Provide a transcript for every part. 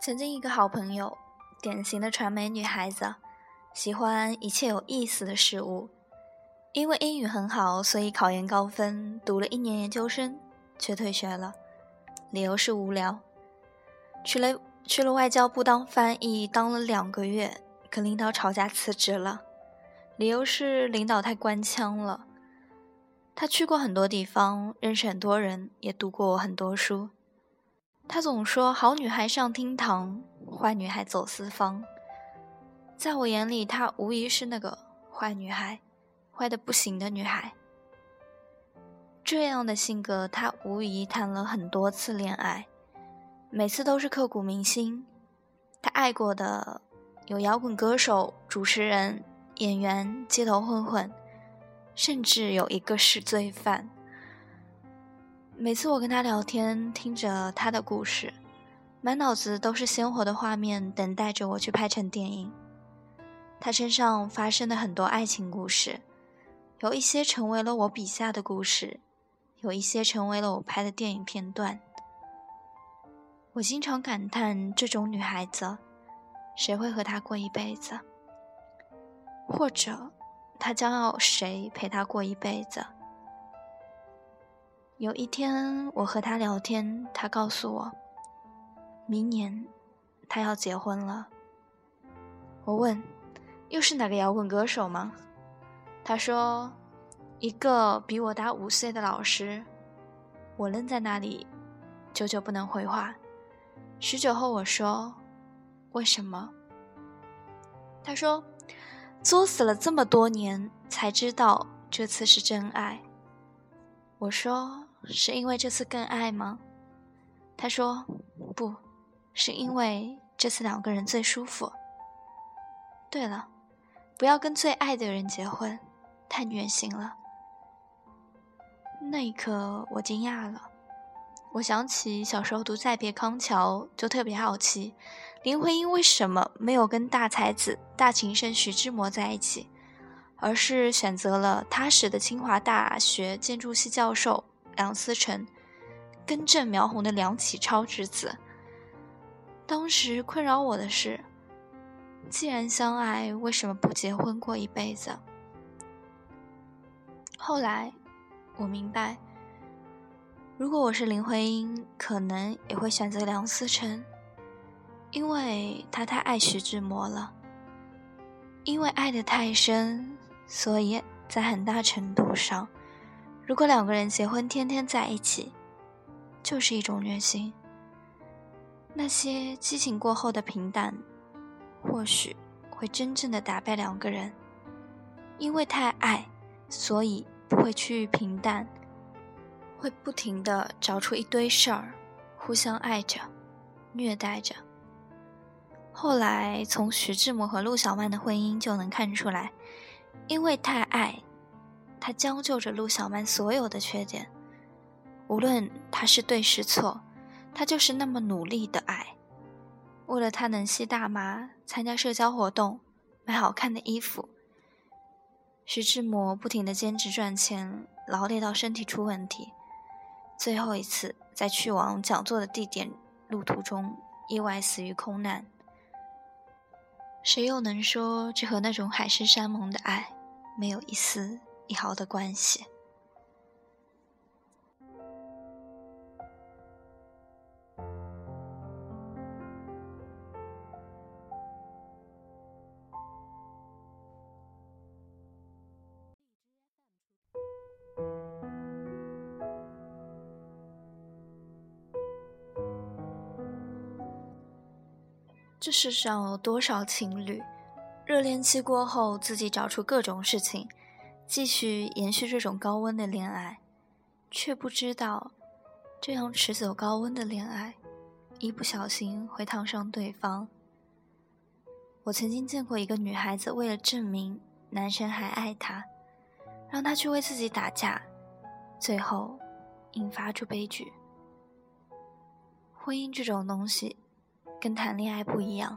曾经一个好朋友，典型的传媒女孩子，喜欢一切有意思的事物。因为英语很好，所以考研高分，读了一年研究生，却退学了，理由是无聊。去了去了外交部当翻译，当了两个月，跟领导吵架辞职了，理由是领导太官腔了。他去过很多地方，认识很多人，也读过很多书。他总说：“好女孩上厅堂，坏女孩走四方。”在我眼里，她无疑是那个坏女孩，坏的不行的女孩。这样的性格，她无疑谈了很多次恋爱，每次都是刻骨铭心。她爱过的有摇滚歌手、主持人、演员、街头混混，甚至有一个是罪犯。每次我跟他聊天，听着他的故事，满脑子都是鲜活的画面，等待着我去拍成电影。他身上发生的很多爱情故事，有一些成为了我笔下的故事，有一些成为了我拍的电影片段。我经常感叹，这种女孩子，谁会和她过一辈子？或者，她将要谁陪她过一辈子？有一天，我和他聊天，他告诉我，明年他要结婚了。我问，又是哪个摇滚歌手吗？他说，一个比我大五岁的老师。我愣在那里，久久不能回话。许久后，我说，为什么？他说，作死了这么多年，才知道这次是真爱。我说。是因为这次更爱吗？他说：“不是因为这次两个人最舒服。”对了，不要跟最爱的人结婚，太虐心了。那一刻，我惊讶了。我想起小时候读《再别康桥》，就特别好奇，林徽因为什么没有跟大才子、大情圣徐志摩在一起，而是选择了踏实的清华大学建筑系教授。梁思成，根正苗红的梁启超之子。当时困扰我的是，既然相爱，为什么不结婚过一辈子？后来我明白，如果我是林徽因，可能也会选择梁思成，因为他太爱徐志摩了。因为爱得太深，所以在很大程度上。如果两个人结婚，天天在一起，就是一种虐心。那些激情过后的平淡，或许会真正的打败两个人。因为太爱，所以不会趋于平淡，会不停的找出一堆事儿，互相爱着，虐待着。后来从徐志摩和陆小曼的婚姻就能看出来，因为太爱。他将就着陆小曼所有的缺点，无论他是对是错，他就是那么努力的爱。为了他能吸大麻、参加社交活动、买好看的衣服，徐志摩不停的兼职赚钱，劳累到身体出问题。最后一次在去往讲座的地点路途中意外死于空难。谁又能说这和那种海誓山盟的爱没有一丝？一毫的关系。这世上有多少情侣，热恋期过后，自己找出各种事情。继续延续这种高温的恋爱，却不知道，这样持久高温的恋爱，一不小心会烫伤对方。我曾经见过一个女孩子，为了证明男生还爱她，让她去为自己打架，最后引发出悲剧。婚姻这种东西，跟谈恋爱不一样。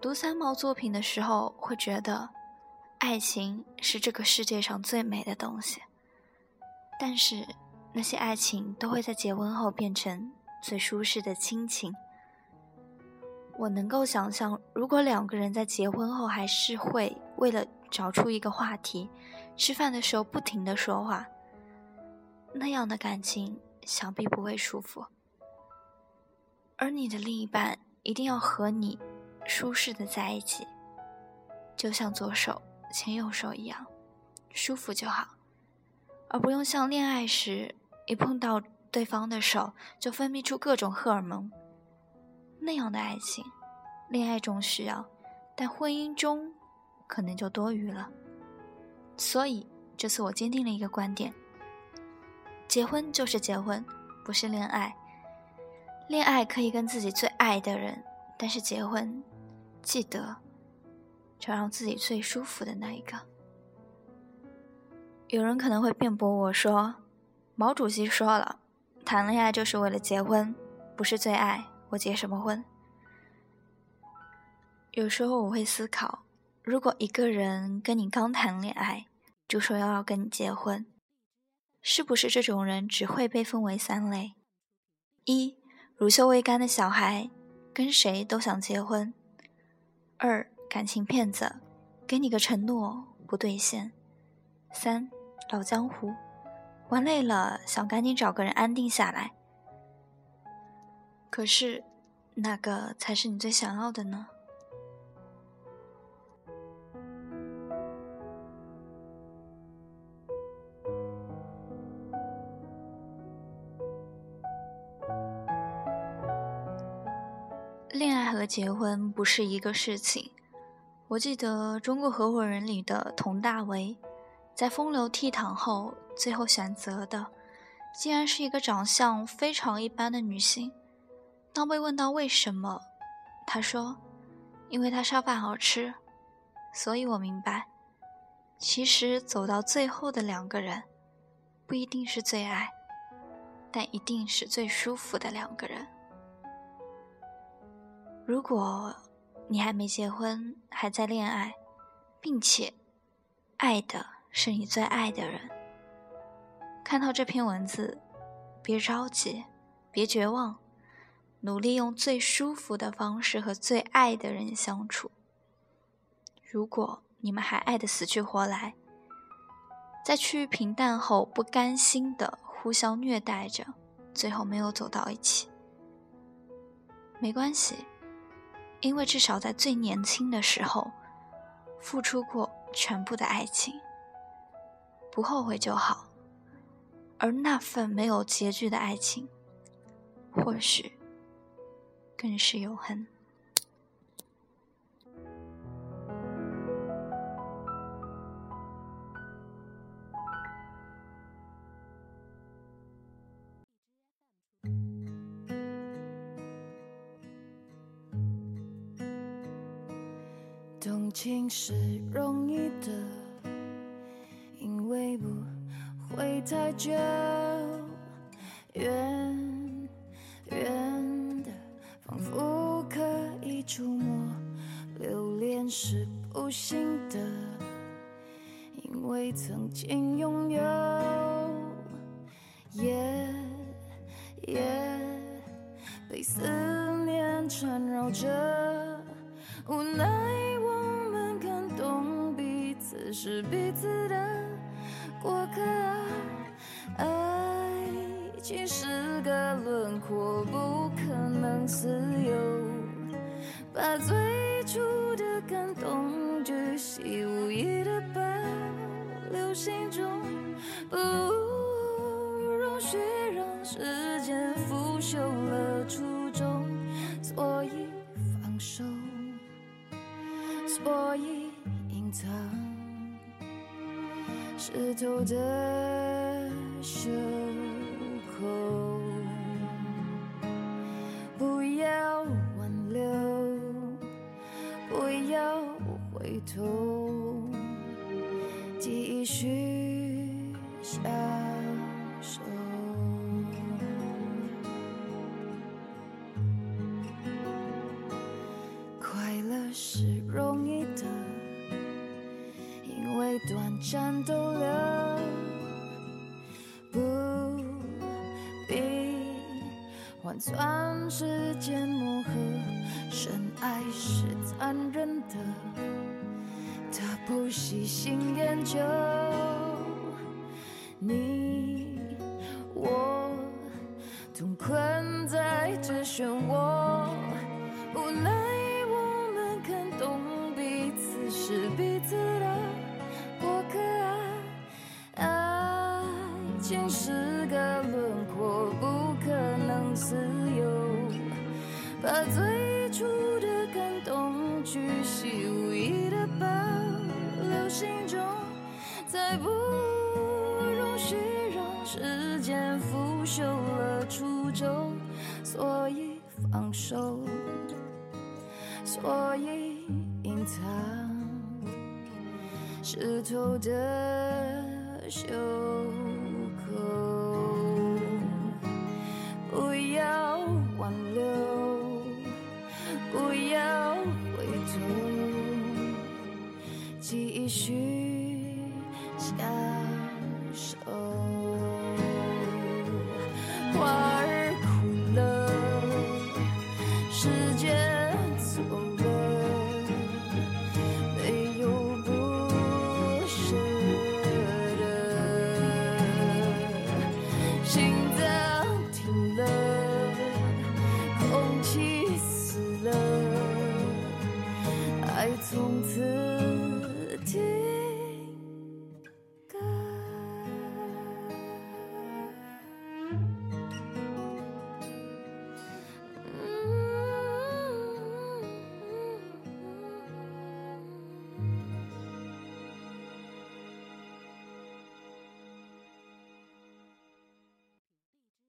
读三毛作品的时候，会觉得。爱情是这个世界上最美的东西，但是那些爱情都会在结婚后变成最舒适的亲情。我能够想象，如果两个人在结婚后还是会为了找出一个话题，吃饭的时候不停的说话，那样的感情想必不会舒服。而你的另一半一定要和你舒适的在一起，就像左手牵右手一样，舒服就好，而不用像恋爱时一碰到对方的手就分泌出各种荷尔蒙。那样的爱情，恋爱中需要，但婚姻中可能就多余了。所以这次我坚定了一个观点：结婚就是结婚，不是恋爱。恋爱可以跟自己最爱的人，但是结婚，记得找让自己最舒服的那一个。有人可能会辩驳我说：“毛主席说了，谈恋爱就是为了结婚，不是最爱。”我结什么婚？有时候我会思考，如果一个人跟你刚谈恋爱就说要跟你结婚，是不是这种人只会被分为三类：一、乳臭未干的小孩，跟谁都想结婚；二、感情骗子，给你个承诺不兑现；三、老江湖，玩累了想赶紧找个人安定下来。可是，哪个才是你最想要的呢？恋爱和结婚不是一个事情。我记得《中国合伙人》里的佟大为，在风流倜傥后，最后选择的，竟然是一个长相非常一般的女性。当被问到为什么，他说：“因为他烧饭好吃。”所以我明白，其实走到最后的两个人，不一定是最爱，但一定是最舒服的两个人。如果你还没结婚，还在恋爱，并且爱的是你最爱的人，看到这篇文字，别着急，别绝望。努力用最舒服的方式和最爱的人相处。如果你们还爱得死去活来，在趋于平淡后不甘心的互相虐待着，最后没有走到一起，没关系，因为至少在最年轻的时候付出过全部的爱情，不后悔就好。而那份没有结局的爱情，或许。更是永恒。动情是容易的，因为不会太久。远远的，仿佛可以触摸留恋是不幸的，因为曾经拥有，夜夜被思念缠绕着，无奈是彼此的过客，爱情是个轮廓，不可能自由。把最初的感动巨细无遗的保留心中，不容许让时间腐朽了初衷，所以放手，所以隐藏湿透的袖口，战斗了，不必换算时间磨合。深爱是残忍的，他不喜新厌旧。把最初的感动巨细无遗的保留心中，再不容许让时间腐朽了初衷，所以放手，所以隐藏湿透的袖口，去享受，花儿枯了，时间走了，没有不舍了。心脏停了，空气死了，爱从此。